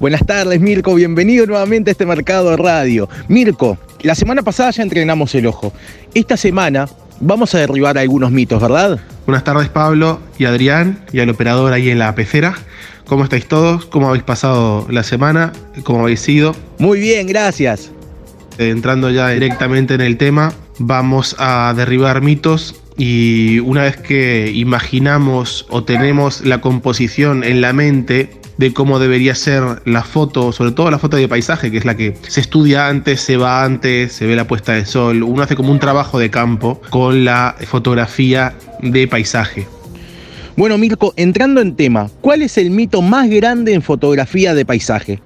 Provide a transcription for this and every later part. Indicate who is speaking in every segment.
Speaker 1: Buenas tardes, Mirko. Bienvenido nuevamente a este mercado de radio. Mirko, la semana pasada ya entrenamos el ojo. Esta semana vamos a derribar algunos mitos, ¿verdad?
Speaker 2: Buenas tardes, Pablo y Adrián y al operador ahí en la pecera. ¿Cómo estáis todos? ¿Cómo habéis pasado la semana? ¿Cómo habéis ido?
Speaker 1: Muy bien, gracias.
Speaker 2: Entrando ya directamente en el tema, vamos a derribar mitos y una vez que imaginamos o tenemos la composición en la mente de cómo debería ser la foto, sobre todo la foto de paisaje, que es la que se estudia antes, se va antes, se ve la puesta de sol, uno hace como un trabajo de campo con la fotografía de paisaje.
Speaker 1: Bueno, Mirko, entrando en tema, ¿cuál es el mito más grande en fotografía de paisaje?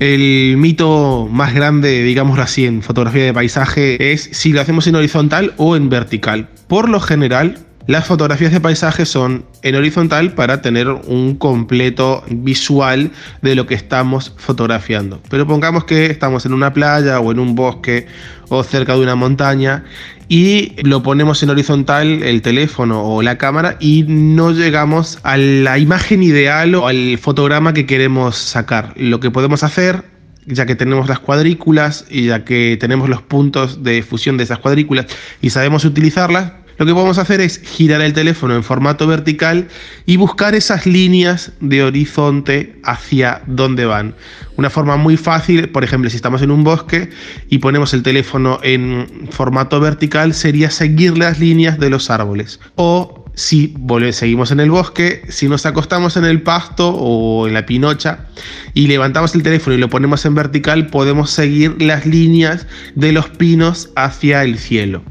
Speaker 2: El mito más grande, digámoslo así, en fotografía de paisaje es si lo hacemos en horizontal o en vertical. Por lo general, las fotografías de paisaje son en horizontal para tener un completo visual de lo que estamos fotografiando. Pero pongamos que estamos en una playa o en un bosque o cerca de una montaña y lo ponemos en horizontal el teléfono o la cámara y no llegamos a la imagen ideal o al fotograma que queremos sacar. Lo que podemos hacer ya que tenemos las cuadrículas y ya que tenemos los puntos de fusión de esas cuadrículas y sabemos utilizarlas, lo que podemos hacer es girar el teléfono en formato vertical y buscar esas líneas de horizonte hacia dónde van. Una forma muy fácil, por ejemplo, si estamos en un bosque y ponemos el teléfono en formato vertical, sería seguir las líneas de los árboles. O si seguimos en el bosque, si nos acostamos en el pasto o en la pinocha y levantamos el teléfono y lo ponemos en vertical, podemos seguir las líneas de los pinos hacia el cielo.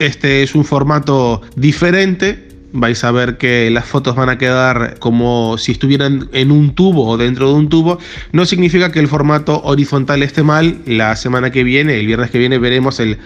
Speaker 2: Este es un formato diferente. Vais a ver que las fotos van a quedar como si estuvieran en un tubo o dentro de un tubo. No significa que el formato horizontal esté mal. La semana que viene, el viernes que viene, veremos el,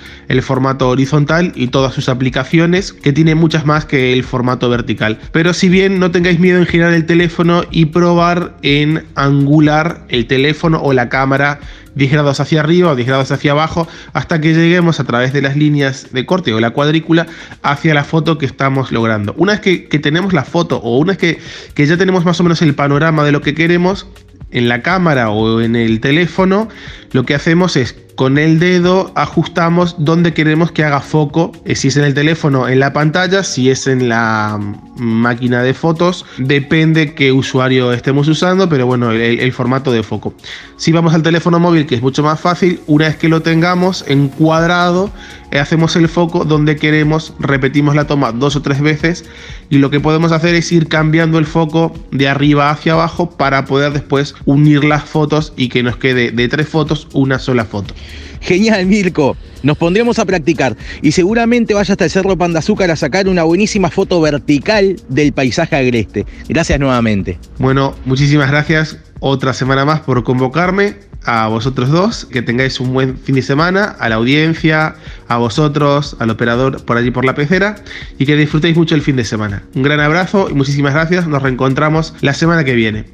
Speaker 2: formato horizontal y todas sus aplicaciones, que tiene muchas más que el formato vertical. Pero si bien no tengáis miedo en girar el teléfono y probar en angular el teléfono o la cámara 10 grados hacia arriba o 10 grados hacia abajo hasta que lleguemos a través de las líneas de corte o la cuadrícula hacia la foto que estamos logrando. Una vez que, tenemos la foto o una vez que, que ya tenemos más o menos el panorama de lo que queremos, en la cámara o en el teléfono, lo que hacemos es con el dedo ajustamos donde queremos que haga foco, eh, si es en el teléfono, en la pantalla, si es en la máquina de fotos, depende qué usuario estemos usando, pero bueno, el, formato de foco. Si vamos al teléfono móvil, que es mucho más fácil, una vez que lo tengamos encuadrado, eh, hacemos el foco donde queremos, repetimos la toma dos o tres veces y lo que podemos hacer es ir cambiando el foco de arriba hacia abajo para poder después unir las fotos y que nos quede de tres fotos una sola foto.
Speaker 1: Genial, Mirko. Nos pondremos a practicar y seguramente vaya hasta el Cerro Pan Azúcar a sacar una buenísima foto vertical del paisaje agreste. Gracias nuevamente.
Speaker 2: Bueno, muchísimas gracias otra semana más por convocarme a vosotros dos, que tengáis un buen fin de semana, a la audiencia, a vosotros, al operador por allí por la pecera y que disfrutéis mucho el fin de semana. Un gran abrazo y muchísimas gracias, nos reencontramos la semana que viene.